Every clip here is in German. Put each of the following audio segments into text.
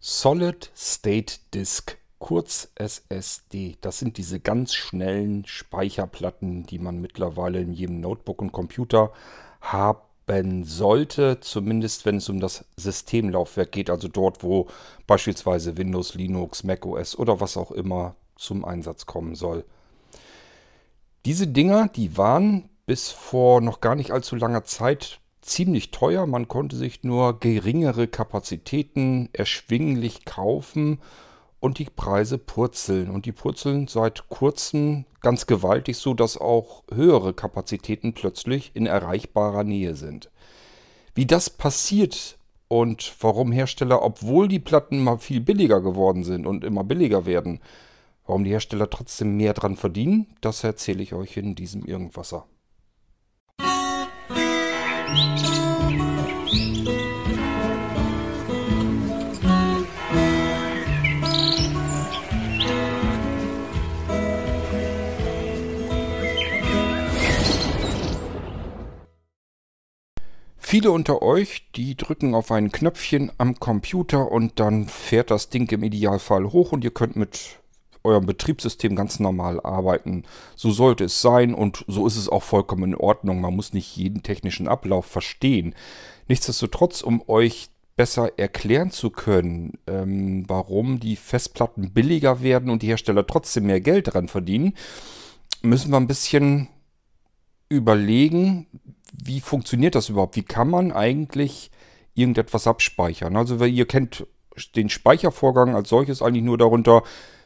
Solid State Disk, kurz SSD. Das sind diese ganz schnellen Speicherplatten, die man mittlerweile in jedem Notebook und Computer haben sollte, zumindest wenn es um das Systemlaufwerk geht, also dort, wo beispielsweise Windows, Linux, macOS oder was auch immer zum Einsatz kommen soll. Diese Dinger, die waren bis vor noch gar nicht allzu langer Zeit ziemlich teuer. Man konnte sich nur geringere Kapazitäten erschwinglich kaufen und die Preise purzeln. Und die purzeln seit kurzem ganz gewaltig, so dass auch höhere Kapazitäten plötzlich in erreichbarer Nähe sind. Wie das passiert und warum Hersteller, obwohl die Platten mal viel billiger geworden sind und immer billiger werden, warum die Hersteller trotzdem mehr dran verdienen, das erzähle ich euch in diesem Irgendwasser. Viele unter euch, die drücken auf ein Knöpfchen am Computer und dann fährt das Ding im Idealfall hoch und ihr könnt mit eurem Betriebssystem ganz normal arbeiten. So sollte es sein und so ist es auch vollkommen in Ordnung. Man muss nicht jeden technischen Ablauf verstehen. Nichtsdestotrotz, um euch besser erklären zu können, ähm, warum die Festplatten billiger werden und die Hersteller trotzdem mehr Geld daran verdienen, müssen wir ein bisschen überlegen, wie funktioniert das überhaupt? Wie kann man eigentlich irgendetwas abspeichern? Also ihr kennt den Speichervorgang als solches eigentlich nur darunter,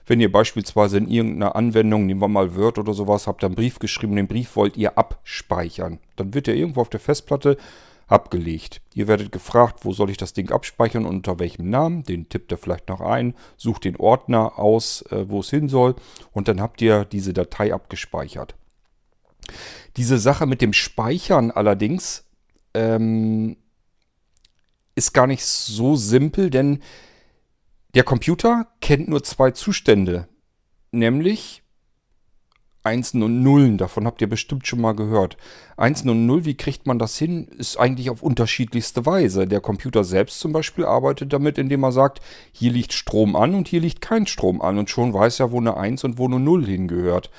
wenn ihr beispielsweise in irgendeiner Anwendung, nehmen wir mal Word oder sowas, habt einen Brief geschrieben, den Brief wollt ihr abspeichern. Dann wird er irgendwo auf der Festplatte abgelegt. Ihr werdet gefragt, wo soll ich das Ding abspeichern und unter welchem Namen. Den tippt ihr vielleicht noch ein, sucht den Ordner aus, äh, wo es hin soll und dann habt ihr diese Datei abgespeichert. Diese Sache mit dem Speichern allerdings ähm, ist gar nicht so simpel, denn der Computer kennt nur zwei Zustände, nämlich Einsen und Nullen. Davon habt ihr bestimmt schon mal gehört. Einsen und Null, wie kriegt man das hin? Ist eigentlich auf unterschiedlichste Weise. Der Computer selbst zum Beispiel arbeitet damit, indem er sagt, hier liegt Strom an und hier liegt kein Strom an. Und schon weiß er, wo eine Eins und wo eine Null hingehört.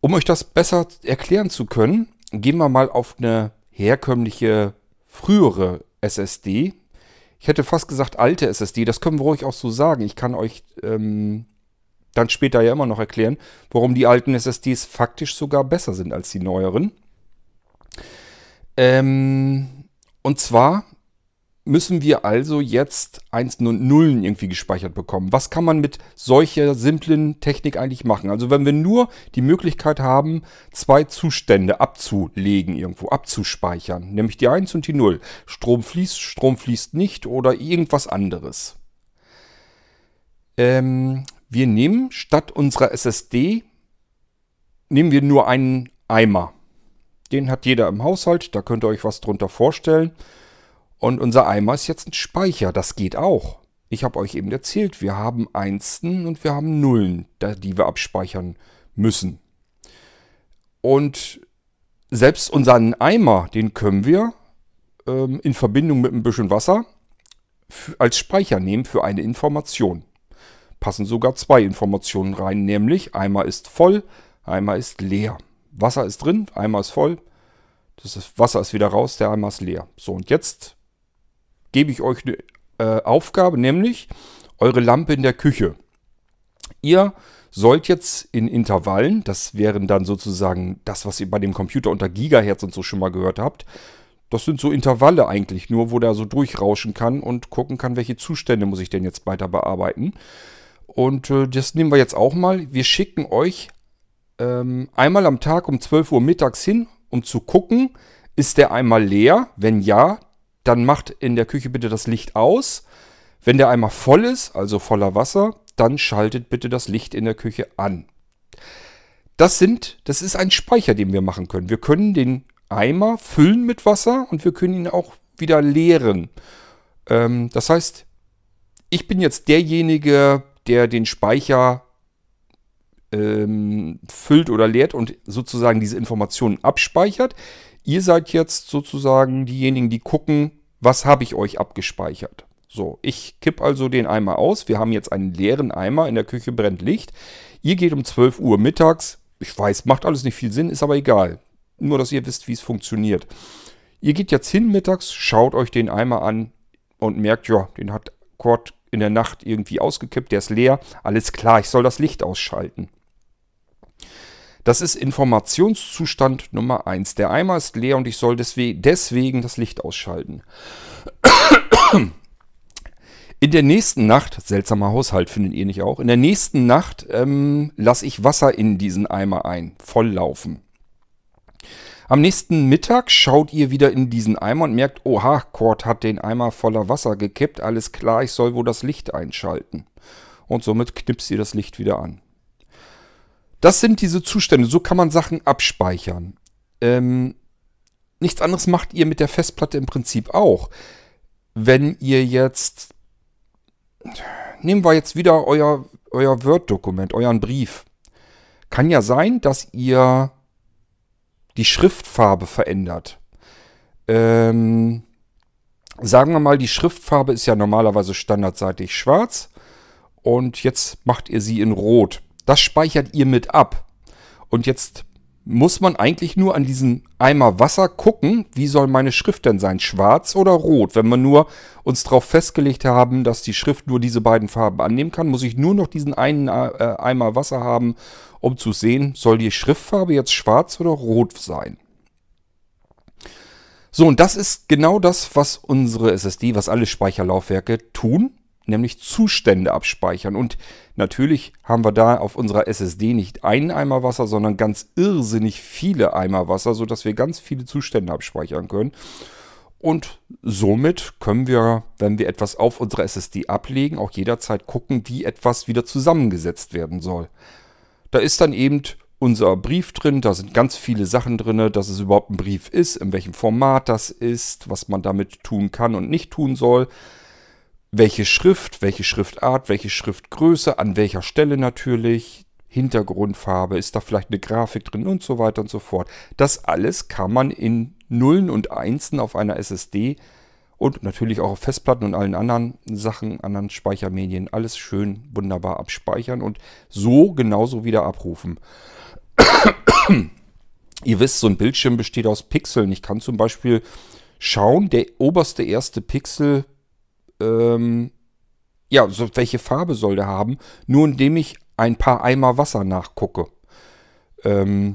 Um euch das besser erklären zu können, gehen wir mal auf eine herkömmliche frühere SSD. Ich hätte fast gesagt alte SSD, das können wir ruhig auch so sagen. Ich kann euch ähm, dann später ja immer noch erklären, warum die alten SSDs faktisch sogar besser sind als die neueren. Ähm, und zwar müssen wir also jetzt Einsen und Nullen irgendwie gespeichert bekommen. Was kann man mit solcher simplen Technik eigentlich machen? Also wenn wir nur die Möglichkeit haben, zwei Zustände abzulegen, irgendwo abzuspeichern, nämlich die 1 und die 0. Strom fließt, Strom fließt nicht oder irgendwas anderes. Ähm, wir nehmen statt unserer SSD, nehmen wir nur einen Eimer. Den hat jeder im Haushalt, da könnt ihr euch was drunter vorstellen. Und unser Eimer ist jetzt ein Speicher. Das geht auch. Ich habe euch eben erzählt, wir haben Einsen und wir haben Nullen, die wir abspeichern müssen. Und selbst unseren Eimer, den können wir ähm, in Verbindung mit ein bisschen Wasser als Speicher nehmen für eine Information. Passen sogar zwei Informationen rein, nämlich Eimer ist voll, Eimer ist leer. Wasser ist drin, Eimer ist voll, das Wasser ist wieder raus, der Eimer ist leer. So, und jetzt gebe ich euch eine äh, Aufgabe, nämlich eure Lampe in der Küche. Ihr sollt jetzt in Intervallen, das wären dann sozusagen das, was ihr bei dem Computer unter Gigahertz und so schon mal gehört habt, das sind so Intervalle eigentlich nur, wo der so durchrauschen kann und gucken kann, welche Zustände muss ich denn jetzt weiter bearbeiten. Und äh, das nehmen wir jetzt auch mal. Wir schicken euch ähm, einmal am Tag um 12 Uhr mittags hin, um zu gucken, ist der einmal leer? Wenn ja, dann macht in der Küche bitte das Licht aus. Wenn der Eimer voll ist, also voller Wasser, dann schaltet bitte das Licht in der Küche an. Das sind, das ist ein Speicher, den wir machen können. Wir können den Eimer füllen mit Wasser und wir können ihn auch wieder leeren. Ähm, das heißt, ich bin jetzt derjenige, der den Speicher ähm, füllt oder leert und sozusagen diese Informationen abspeichert. Ihr seid jetzt sozusagen diejenigen, die gucken, was habe ich euch abgespeichert. So, ich kipp also den Eimer aus. Wir haben jetzt einen leeren Eimer, in der Küche brennt Licht. Ihr geht um 12 Uhr mittags. Ich weiß, macht alles nicht viel Sinn, ist aber egal. Nur, dass ihr wisst, wie es funktioniert. Ihr geht jetzt hin mittags, schaut euch den Eimer an und merkt, ja, den hat Kurt in der Nacht irgendwie ausgekippt, der ist leer. Alles klar, ich soll das Licht ausschalten. Das ist Informationszustand Nummer 1. Der Eimer ist leer und ich soll deswegen das Licht ausschalten. In der nächsten Nacht, seltsamer Haushalt findet ihr nicht auch, in der nächsten Nacht ähm, lasse ich Wasser in diesen Eimer ein, volllaufen. Am nächsten Mittag schaut ihr wieder in diesen Eimer und merkt, oha, Cord hat den Eimer voller Wasser gekippt, alles klar, ich soll wohl das Licht einschalten. Und somit knipst ihr das Licht wieder an. Das sind diese Zustände, so kann man Sachen abspeichern. Ähm, nichts anderes macht ihr mit der Festplatte im Prinzip auch. Wenn ihr jetzt nehmen wir jetzt wieder euer, euer Word-Dokument, euren Brief. Kann ja sein, dass ihr die Schriftfarbe verändert. Ähm, sagen wir mal, die Schriftfarbe ist ja normalerweise standardseitig schwarz und jetzt macht ihr sie in rot. Das speichert ihr mit ab. Und jetzt muss man eigentlich nur an diesen Eimer Wasser gucken, wie soll meine Schrift denn sein, schwarz oder rot. Wenn wir nur uns darauf festgelegt haben, dass die Schrift nur diese beiden Farben annehmen kann, muss ich nur noch diesen einen äh, Eimer Wasser haben, um zu sehen, soll die Schriftfarbe jetzt schwarz oder rot sein. So, und das ist genau das, was unsere SSD, was alle Speicherlaufwerke tun nämlich Zustände abspeichern. Und natürlich haben wir da auf unserer SSD nicht einen Eimer Wasser, sondern ganz irrsinnig viele Eimer Wasser, sodass wir ganz viele Zustände abspeichern können. Und somit können wir, wenn wir etwas auf unserer SSD ablegen, auch jederzeit gucken, wie etwas wieder zusammengesetzt werden soll. Da ist dann eben unser Brief drin, da sind ganz viele Sachen drin, dass es überhaupt ein Brief ist, in welchem Format das ist, was man damit tun kann und nicht tun soll welche Schrift, welche Schriftart, welche Schriftgröße, an welcher Stelle natürlich, Hintergrundfarbe, ist da vielleicht eine Grafik drin und so weiter und so fort. Das alles kann man in Nullen und Einsen auf einer SSD und natürlich auch auf Festplatten und allen anderen Sachen, anderen Speichermedien, alles schön wunderbar abspeichern und so genauso wieder abrufen. Ihr wisst, so ein Bildschirm besteht aus Pixeln. Ich kann zum Beispiel schauen, der oberste erste Pixel ähm, ja, so, welche Farbe soll der haben, nur indem ich ein paar Eimer Wasser nachgucke. Ähm,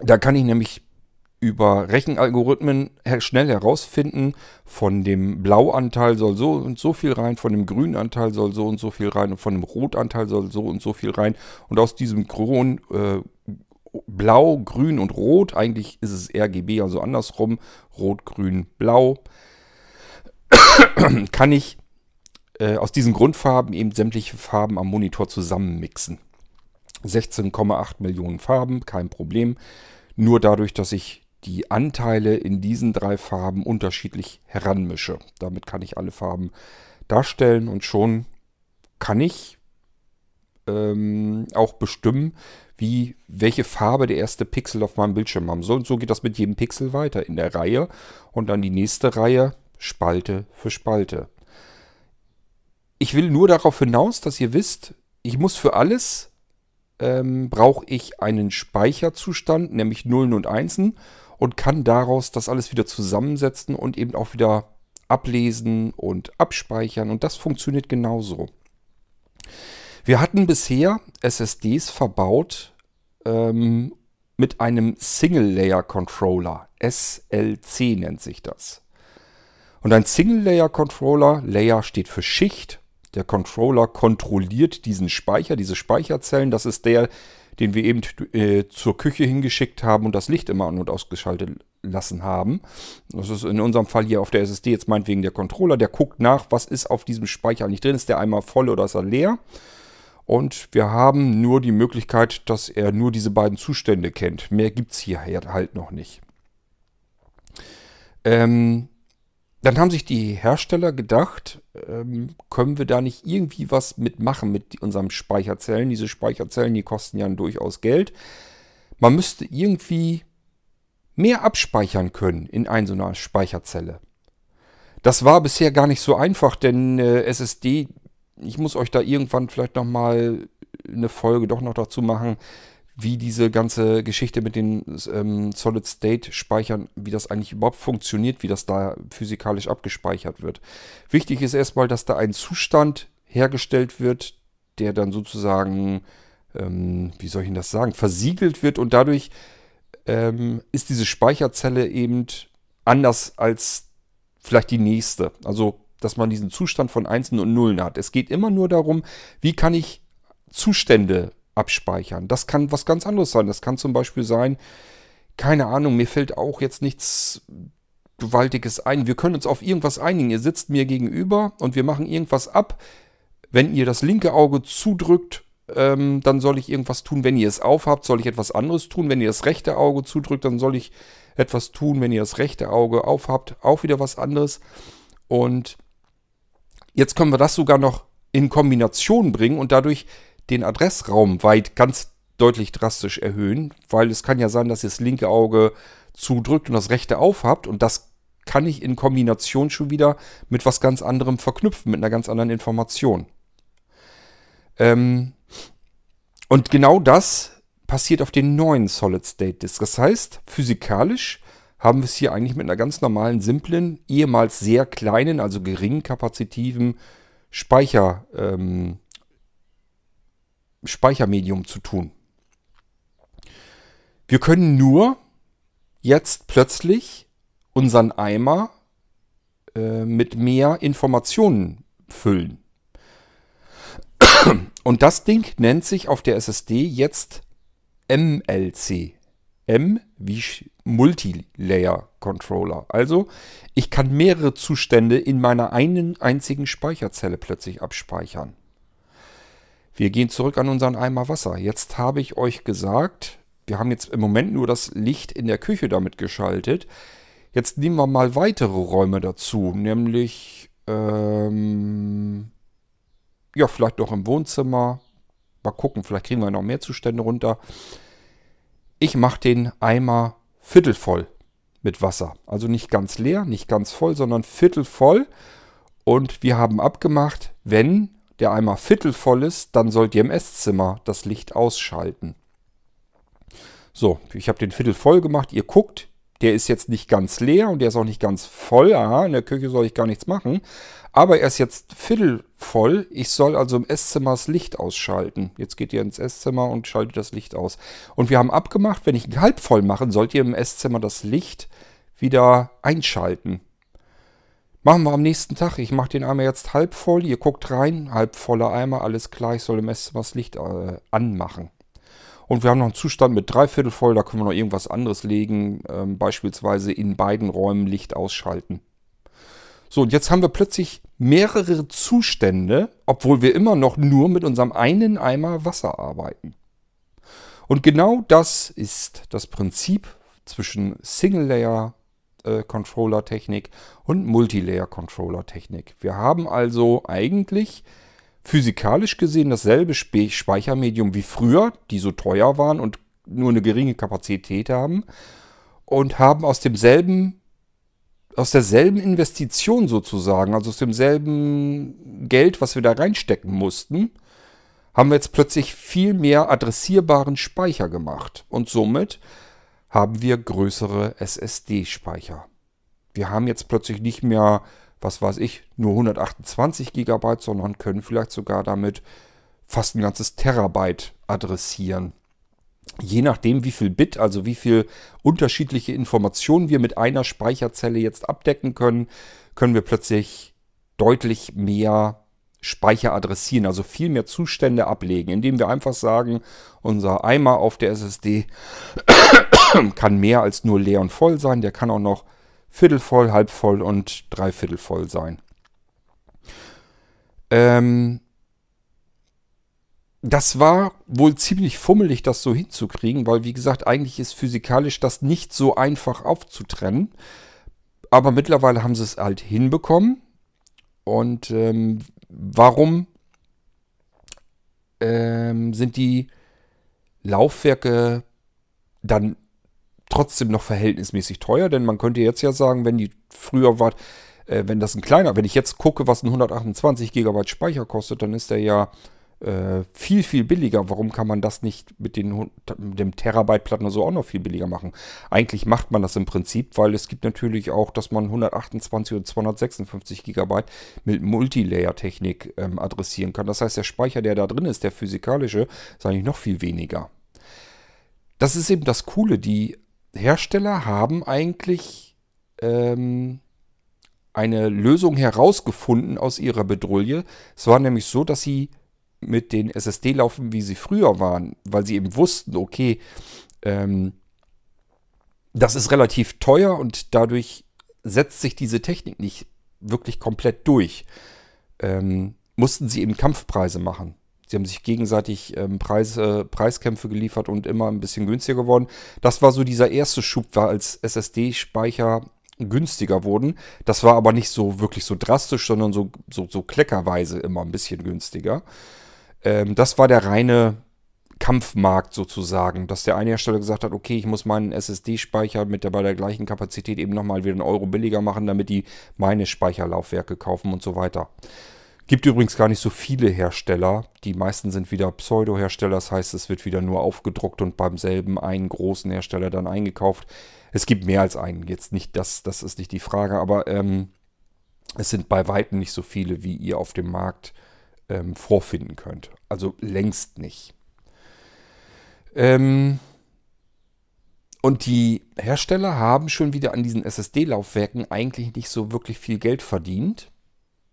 da kann ich nämlich über Rechenalgorithmen schnell herausfinden, von dem Blauanteil soll so und so viel rein, von dem Grünanteil soll so und so viel rein und von dem Rotanteil soll so und so viel rein. Und aus diesem Grün, äh, Blau, Grün und Rot, eigentlich ist es RGB, also andersrum, Rot, Grün, Blau, kann ich äh, aus diesen Grundfarben eben sämtliche Farben am Monitor zusammenmixen. 16,8 Millionen Farben, kein Problem. Nur dadurch, dass ich die Anteile in diesen drei Farben unterschiedlich heranmische. Damit kann ich alle Farben darstellen und schon kann ich ähm, auch bestimmen, wie, welche Farbe der erste Pixel auf meinem Bildschirm haben soll. Und so geht das mit jedem Pixel weiter in der Reihe. Und dann die nächste Reihe Spalte für Spalte. Ich will nur darauf hinaus, dass ihr wisst, ich muss für alles, ähm, brauche ich einen Speicherzustand, nämlich Nullen und Einsen und kann daraus das alles wieder zusammensetzen und eben auch wieder ablesen und abspeichern und das funktioniert genauso. Wir hatten bisher SSDs verbaut ähm, mit einem Single-Layer-Controller. SLC nennt sich das. Und ein Single-Layer-Controller, Layer steht für Schicht. Der Controller kontrolliert diesen Speicher, diese Speicherzellen. Das ist der, den wir eben äh, zur Küche hingeschickt haben und das Licht immer an- und ausgeschaltet lassen haben. Das ist in unserem Fall hier auf der SSD jetzt meinetwegen der Controller. Der guckt nach, was ist auf diesem Speicher eigentlich drin. Ist der einmal voll oder ist er leer? Und wir haben nur die Möglichkeit, dass er nur diese beiden Zustände kennt. Mehr gibt es hier halt noch nicht. Ähm, dann haben sich die Hersteller gedacht, ähm, können wir da nicht irgendwie was mitmachen mit unseren Speicherzellen? Diese Speicherzellen, die kosten ja durchaus Geld. Man müsste irgendwie mehr abspeichern können in einer so einer Speicherzelle. Das war bisher gar nicht so einfach, denn äh, SSD, ich muss euch da irgendwann vielleicht nochmal eine Folge doch noch dazu machen, wie diese ganze Geschichte mit den ähm, Solid-State-Speichern, wie das eigentlich überhaupt funktioniert, wie das da physikalisch abgespeichert wird. Wichtig ist erstmal, dass da ein Zustand hergestellt wird, der dann sozusagen, ähm, wie soll ich Ihnen das sagen, versiegelt wird und dadurch ähm, ist diese Speicherzelle eben anders als vielleicht die nächste. Also, dass man diesen Zustand von Einsen und Nullen hat. Es geht immer nur darum, wie kann ich Zustände abspeichern. Das kann was ganz anderes sein. Das kann zum Beispiel sein, keine Ahnung, mir fällt auch jetzt nichts Gewaltiges ein. Wir können uns auf irgendwas einigen. Ihr sitzt mir gegenüber und wir machen irgendwas ab. Wenn ihr das linke Auge zudrückt, ähm, dann soll ich irgendwas tun. Wenn ihr es aufhabt, soll ich etwas anderes tun. Wenn ihr das rechte Auge zudrückt, dann soll ich etwas tun. Wenn ihr das rechte Auge aufhabt, auch wieder was anderes. Und jetzt können wir das sogar noch in Kombination bringen und dadurch den Adressraum weit ganz deutlich drastisch erhöhen, weil es kann ja sein, dass ihr das linke Auge zudrückt und das rechte aufhabt und das kann ich in Kombination schon wieder mit was ganz anderem verknüpfen, mit einer ganz anderen Information. Ähm und genau das passiert auf den neuen Solid State Disk. Das heißt, physikalisch haben wir es hier eigentlich mit einer ganz normalen, simplen, ehemals sehr kleinen, also geringen kapazitiven Speicher, ähm, Speichermedium zu tun. Wir können nur jetzt plötzlich unseren Eimer äh, mit mehr Informationen füllen. Und das Ding nennt sich auf der SSD jetzt MLC. M wie Multilayer Controller. Also ich kann mehrere Zustände in meiner einen einzigen Speicherzelle plötzlich abspeichern. Wir gehen zurück an unseren Eimer Wasser. Jetzt habe ich euch gesagt, wir haben jetzt im Moment nur das Licht in der Küche damit geschaltet. Jetzt nehmen wir mal weitere Räume dazu, nämlich ähm, ja, vielleicht noch im Wohnzimmer. Mal gucken, vielleicht kriegen wir noch mehr Zustände runter. Ich mache den Eimer viertelvoll mit Wasser. Also nicht ganz leer, nicht ganz voll, sondern viertelvoll. Und wir haben abgemacht, wenn der Eimer viertelvoll ist, dann sollt ihr im Esszimmer das Licht ausschalten. So, ich habe den Viertel voll gemacht. Ihr guckt, der ist jetzt nicht ganz leer und der ist auch nicht ganz voll. Aha, in der Küche soll ich gar nichts machen. Aber er ist jetzt Viertel voll. Ich soll also im Esszimmer das Licht ausschalten. Jetzt geht ihr ins Esszimmer und schaltet das Licht aus. Und wir haben abgemacht, wenn ich halb voll mache, sollt ihr im Esszimmer das Licht wieder einschalten. Machen wir am nächsten Tag. Ich mache den Eimer jetzt halb voll. Ihr guckt rein, halb voller Eimer, alles klar. Ich soll im Esszimmer das Licht äh, anmachen. Und wir haben noch einen Zustand mit dreiviertel voll. Da können wir noch irgendwas anderes legen. Ähm, beispielsweise in beiden Räumen Licht ausschalten. So, und jetzt haben wir plötzlich mehrere Zustände, obwohl wir immer noch nur mit unserem einen Eimer Wasser arbeiten. Und genau das ist das Prinzip zwischen Single Layer äh, Controller-Technik und Multilayer-Controller-Technik. Wir haben also eigentlich physikalisch gesehen dasselbe Spe Speichermedium wie früher, die so teuer waren und nur eine geringe Kapazität haben und haben aus demselben aus derselben Investition sozusagen, also aus demselben Geld, was wir da reinstecken mussten, haben wir jetzt plötzlich viel mehr adressierbaren Speicher gemacht. Und somit haben wir größere SSD-Speicher. Wir haben jetzt plötzlich nicht mehr, was weiß ich, nur 128 GB, sondern können vielleicht sogar damit fast ein ganzes Terabyte adressieren. Je nachdem, wie viel Bit, also wie viel unterschiedliche Informationen wir mit einer Speicherzelle jetzt abdecken können, können wir plötzlich deutlich mehr Speicher adressieren, also viel mehr Zustände ablegen, indem wir einfach sagen, unser Eimer auf der SSD kann mehr als nur leer und voll sein. Der kann auch noch viertelvoll, halb voll und dreiviertel voll sein. Ähm, das war wohl ziemlich fummelig, das so hinzukriegen, weil wie gesagt, eigentlich ist physikalisch das nicht so einfach aufzutrennen. Aber mittlerweile haben sie es halt hinbekommen. Und ähm, warum ähm, sind die Laufwerke dann trotzdem noch verhältnismäßig teuer, denn man könnte jetzt ja sagen, wenn die früher war, Äh, wenn das ein kleiner, wenn ich jetzt gucke, was ein 128 GB Speicher kostet, dann ist der ja äh, viel, viel billiger. Warum kann man das nicht mit, den, mit dem Terabyte-Platten so auch noch viel billiger machen? Eigentlich macht man das im Prinzip, weil es gibt natürlich auch, dass man 128 und 256 GB mit Multilayer-Technik ähm, adressieren kann. Das heißt, der Speicher, der da drin ist, der physikalische, ist eigentlich noch viel weniger. Das ist eben das Coole. Die Hersteller haben eigentlich ähm, eine Lösung herausgefunden aus ihrer Bedrulle. Es war nämlich so, dass sie mit den SSD laufen, wie sie früher waren, weil sie eben wussten, okay, ähm, das ist relativ teuer und dadurch setzt sich diese Technik nicht wirklich komplett durch. Ähm, mussten sie eben Kampfpreise machen. Sie haben sich gegenseitig ähm, Preis, äh, Preiskämpfe geliefert und immer ein bisschen günstiger geworden. Das war so dieser erste Schub, war als SSD-Speicher günstiger wurden. Das war aber nicht so wirklich so drastisch, sondern so, so, so kleckerweise immer ein bisschen günstiger. Ähm, das war der reine Kampfmarkt sozusagen, dass der eine Hersteller gesagt hat, okay, ich muss meinen SSD-Speicher mit der bei der gleichen Kapazität eben nochmal wieder einen Euro billiger machen, damit die meine Speicherlaufwerke kaufen und so weiter. Gibt übrigens gar nicht so viele Hersteller. Die meisten sind wieder Pseudo-Hersteller. Das heißt, es wird wieder nur aufgedruckt und beim selben einen großen Hersteller dann eingekauft. Es gibt mehr als einen. Jetzt nicht das, das ist nicht die Frage, aber ähm, es sind bei weitem nicht so viele, wie ihr auf dem Markt ähm, vorfinden könnt. Also längst nicht. Ähm, und die Hersteller haben schon wieder an diesen SSD-Laufwerken eigentlich nicht so wirklich viel Geld verdient.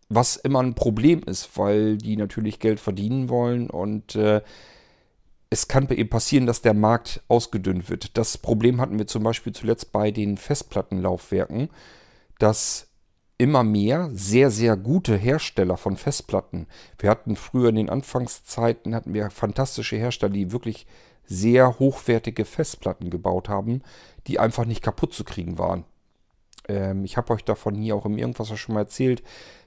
Was immer ein Problem ist, weil die natürlich Geld verdienen wollen und äh, es kann eben passieren, dass der Markt ausgedünnt wird. Das Problem hatten wir zum Beispiel zuletzt bei den Festplattenlaufwerken, dass immer mehr sehr, sehr gute Hersteller von Festplatten. Wir hatten früher in den Anfangszeiten hatten wir fantastische Hersteller, die wirklich sehr hochwertige Festplatten gebaut haben, die einfach nicht kaputt zu kriegen waren. Ähm, ich habe euch davon hier auch im Irgendwas schon mal erzählt,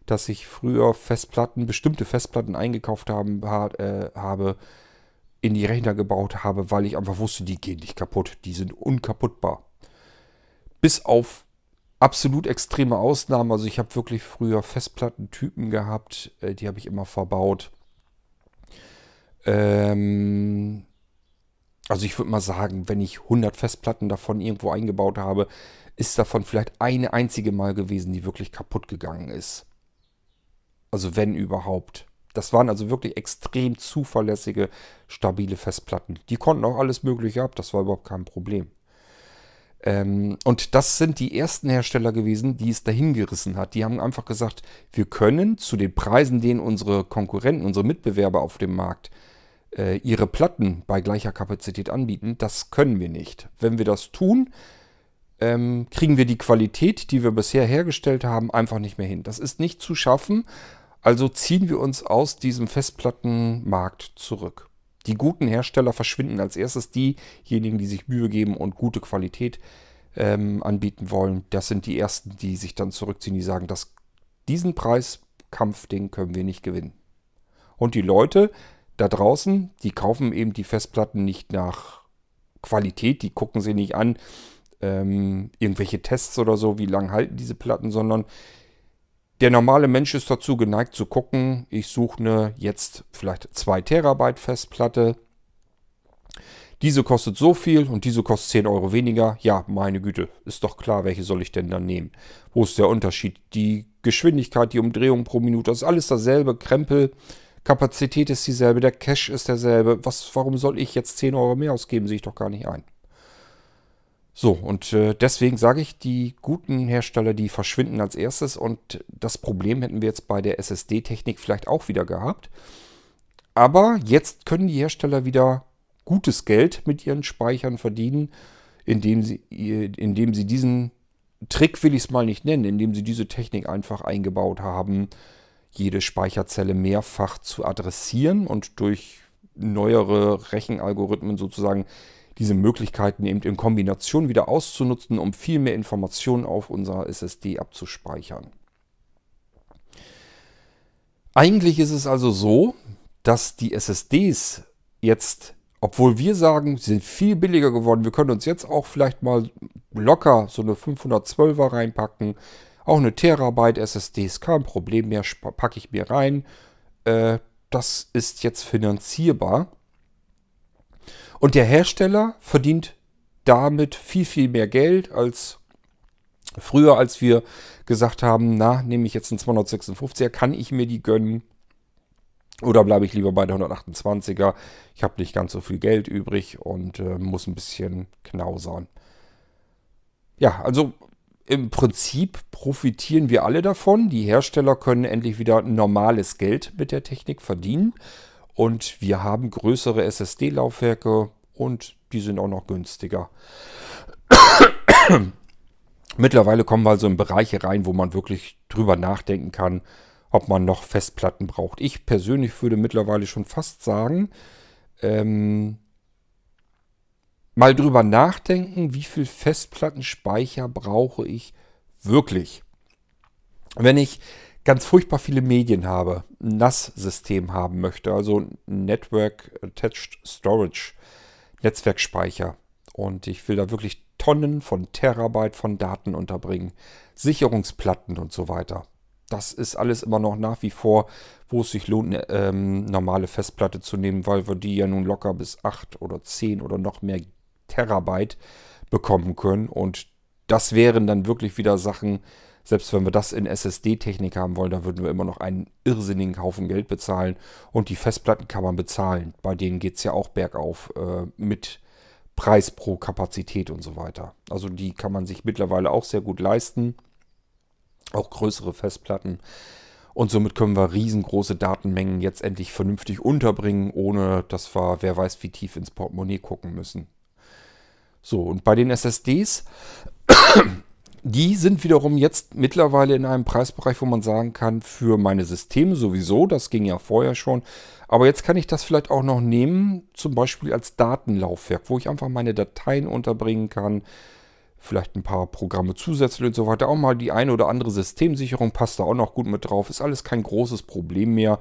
dass ich früher Festplatten, bestimmte Festplatten eingekauft haben, äh, habe, in die Rechner gebaut habe, weil ich einfach wusste, die gehen nicht kaputt. Die sind unkaputtbar. Bis auf absolut extreme Ausnahmen. Also ich habe wirklich früher Festplattentypen gehabt, äh, die habe ich immer verbaut. Ähm, also ich würde mal sagen, wenn ich 100 Festplatten davon irgendwo eingebaut habe, ist davon vielleicht eine einzige Mal gewesen, die wirklich kaputt gegangen ist. Also wenn überhaupt. Das waren also wirklich extrem zuverlässige, stabile Festplatten. Die konnten auch alles Mögliche ab, das war überhaupt kein Problem. Ähm, und das sind die ersten Hersteller gewesen, die es dahin gerissen hat. Die haben einfach gesagt, wir können zu den Preisen, denen unsere Konkurrenten, unsere Mitbewerber auf dem Markt äh, ihre Platten bei gleicher Kapazität anbieten, das können wir nicht. Wenn wir das tun, ähm, kriegen wir die Qualität, die wir bisher hergestellt haben, einfach nicht mehr hin. Das ist nicht zu schaffen also ziehen wir uns aus diesem Festplattenmarkt zurück. Die guten Hersteller verschwinden als erstes. Diejenigen, die sich Mühe geben und gute Qualität ähm, anbieten wollen, das sind die ersten, die sich dann zurückziehen, die sagen, dass diesen Preiskampf, den können wir nicht gewinnen. Und die Leute da draußen, die kaufen eben die Festplatten nicht nach Qualität, die gucken sie nicht an, ähm, irgendwelche Tests oder so, wie lange halten diese Platten, sondern der normale Mensch ist dazu geneigt zu gucken, ich suche eine jetzt vielleicht 2 Terabyte Festplatte. Diese kostet so viel und diese kostet 10 Euro weniger. Ja, meine Güte, ist doch klar, welche soll ich denn dann nehmen? Wo ist der Unterschied? Die Geschwindigkeit, die Umdrehung pro Minute, das ist alles dasselbe. Krempel, Kapazität ist dieselbe, der Cache ist derselbe. Was, warum soll ich jetzt 10 Euro mehr ausgeben? Sehe ich doch gar nicht ein. So, und äh, deswegen sage ich, die guten Hersteller, die verschwinden als erstes und das Problem hätten wir jetzt bei der SSD-Technik vielleicht auch wieder gehabt. Aber jetzt können die Hersteller wieder gutes Geld mit ihren Speichern verdienen, indem sie, indem sie diesen Trick will ich es mal nicht nennen, indem sie diese Technik einfach eingebaut haben, jede Speicherzelle mehrfach zu adressieren und durch neuere Rechenalgorithmen sozusagen diese Möglichkeiten eben in Kombination wieder auszunutzen, um viel mehr Informationen auf unserer SSD abzuspeichern. Eigentlich ist es also so, dass die SSDs jetzt, obwohl wir sagen, sie sind viel billiger geworden, wir können uns jetzt auch vielleicht mal locker so eine 512er reinpacken, Auch eine Terabyte SSD ist kein Problem mehr, packe ich mir rein. Äh, das ist jetzt finanzierbar. Und der Hersteller verdient damit viel, viel mehr Geld als früher, als wir gesagt haben, na, nehme ich jetzt einen 256er, kann ich mir die gönnen? Oder bleibe ich lieber bei der 128er? Ich habe nicht ganz so viel Geld übrig und äh, muss ein bisschen knausern. Ja, also im Prinzip profitieren wir alle davon. Die Hersteller können endlich wieder normales Geld mit der Technik verdienen. Und wir haben größere SSD-Laufwerke und die sind auch noch günstiger. Mittlerweile kommen wir also in Bereiche rein, wo man wirklich drüber nachdenken kann, ob man noch Festplatten braucht. Ich persönlich würde mittlerweile schon fast sagen, ähm, mal drüber nachdenken, wie viel Festplattenspeicher brauche ich wirklich. Wenn ich ganz furchtbar viele Medien habe, ein NAS-System haben möchte, also Network Attached Storage, Netzwerkspeicher, und ich will da wirklich Tonnen von Terabyte von Daten unterbringen, Sicherungsplatten und so weiter. Das ist alles immer noch nach wie vor, wo es sich lohnt, eine ähm, normale Festplatte zu nehmen, weil wir die ja nun locker bis 8 oder 10 oder noch mehr Terabyte bekommen können. Und das wären dann wirklich wieder Sachen, selbst wenn wir das in SSD-Technik haben wollen, da würden wir immer noch einen irrsinnigen Haufen Geld bezahlen. Und die Festplatten kann man bezahlen. Bei denen geht es ja auch bergauf äh, mit Preis pro Kapazität und so weiter. Also die kann man sich mittlerweile auch sehr gut leisten. Auch größere Festplatten. Und somit können wir riesengroße Datenmengen jetzt endlich vernünftig unterbringen, ohne dass wir, wer weiß, wie tief ins Portemonnaie gucken müssen. So, und bei den SSDs, die sind wiederum jetzt mittlerweile in einem Preisbereich, wo man sagen kann, für meine Systeme sowieso, das ging ja vorher schon, aber jetzt kann ich das vielleicht auch noch nehmen, zum Beispiel als Datenlaufwerk, wo ich einfach meine Dateien unterbringen kann, vielleicht ein paar Programme zusätzlich und so weiter. Auch mal die eine oder andere Systemsicherung passt da auch noch gut mit drauf. Ist alles kein großes Problem mehr.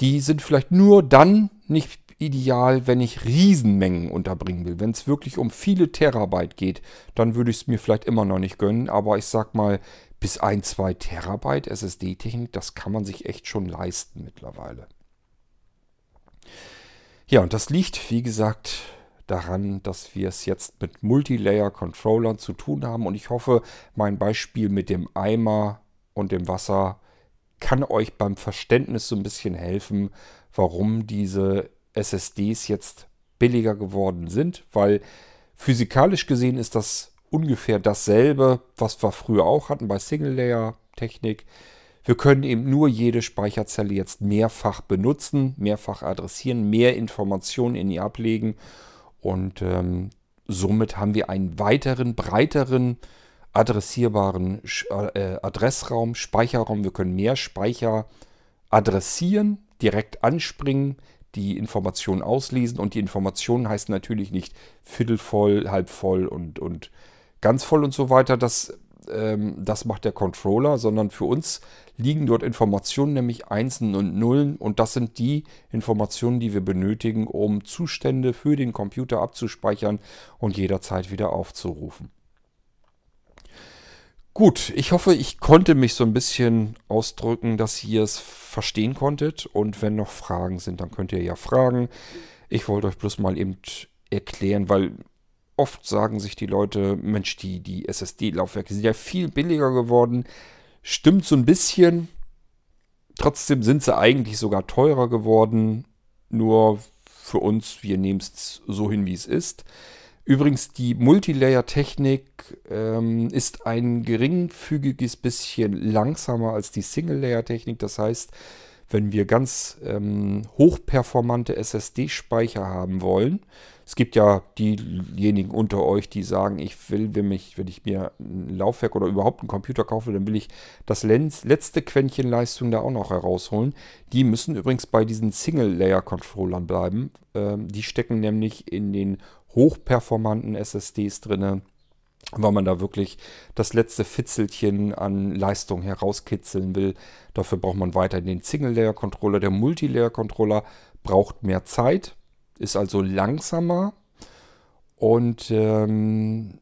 Die sind vielleicht nur dann nicht ideal, wenn ich Riesenmengen unterbringen will. Wenn es wirklich um viele Terabyte geht, dann würde ich es mir vielleicht immer noch nicht gönnen. Aber ich sag mal, bis ein, zwei Terabyte SSD-Technik, das kann man sich echt schon leisten mittlerweile. Ja, und das liegt, wie gesagt, daran, dass wir es jetzt mit Multilayer-Controllern zu tun haben. Und ich hoffe, mein Beispiel mit dem Eimer und dem Wasser kann euch beim Verständnis so ein bisschen helfen, warum diese SSDs jetzt billiger geworden sind, weil physikalisch gesehen ist das ungefähr dasselbe, was wir früher auch hatten bei Single-Layer-Technik. Wir können eben nur jede Speicherzelle jetzt mehrfach benutzen, mehrfach adressieren, mehr Informationen in ihr ablegen und ähm, somit haben wir einen weiteren, breiteren adressierbaren äh, Adressraum, Speicherraum. Wir können mehr Speicher adressieren, direkt anspringen, die Informationen auslesen. Und die Informationen heißt natürlich nicht viertelvoll, halb voll und, und ganz voll und so weiter. Das, ähm, das macht der Controller, sondern für uns liegen dort Informationen, nämlich Einsen und Nullen. Und das sind die Informationen, die wir benötigen, um Zustände für den Computer abzuspeichern und jederzeit wieder aufzurufen. Gut, ich hoffe, ich konnte mich so ein bisschen ausdrücken, dass ihr es verstehen konntet. Und wenn noch Fragen sind, dann könnt ihr ja fragen. Ich wollte euch bloß mal eben erklären, weil oft sagen sich die Leute, Mensch, die, die SSD-Laufwerke sind ja viel billiger geworden. Stimmt so ein bisschen. Trotzdem sind sie eigentlich sogar teurer geworden. Nur für uns, wir nehmen es so hin, wie es ist. Übrigens, die Multilayer-Technik ähm, ist ein geringfügiges bisschen langsamer als die Single-Layer-Technik. Das heißt, wenn wir ganz ähm, hochperformante SSD-Speicher haben wollen, es gibt ja diejenigen unter euch, die sagen, ich will, wenn, mich, wenn ich mir ein Laufwerk oder überhaupt einen Computer kaufe, dann will ich das letzte Quäntchen Leistung da auch noch herausholen. Die müssen übrigens bei diesen Single-Layer-Controllern bleiben. Ähm, die stecken nämlich in den hochperformanten SSDs drin, weil man da wirklich das letzte Fitzelchen an Leistung herauskitzeln will. Dafür braucht man weiter den Single-Layer-Controller. Der Multilayer-Controller braucht mehr Zeit, ist also langsamer und ähm,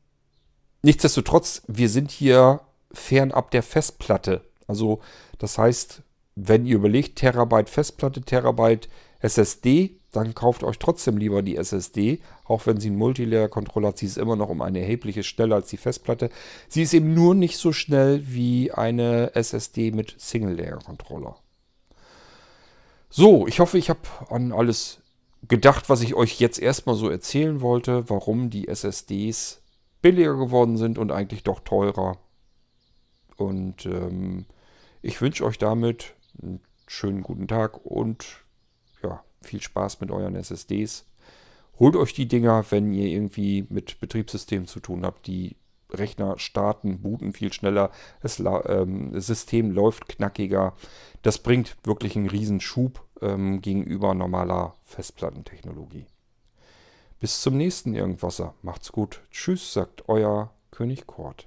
nichtsdestotrotz, wir sind hier fernab der Festplatte. Also das heißt, wenn ihr überlegt, Terabyte Festplatte, Terabyte SSD, dann kauft euch trotzdem lieber die SSD. Auch wenn sie einen Multilayer-Controller hat, sie ist immer noch um eine erhebliche schneller als die Festplatte. Sie ist eben nur nicht so schnell wie eine SSD mit Single-Layer-Controller. So, ich hoffe, ich habe an alles gedacht, was ich euch jetzt erstmal so erzählen wollte, warum die SSDs billiger geworden sind und eigentlich doch teurer. Und ähm, ich wünsche euch damit einen schönen guten Tag und viel Spaß mit euren SSDs. Holt euch die Dinger, wenn ihr irgendwie mit Betriebssystemen zu tun habt, die Rechner starten, booten viel schneller, das, ähm, das System läuft knackiger. Das bringt wirklich einen Riesenschub ähm, gegenüber normaler Festplattentechnologie. Bis zum nächsten Irgendwasser. Macht's gut. Tschüss, sagt euer König Kort.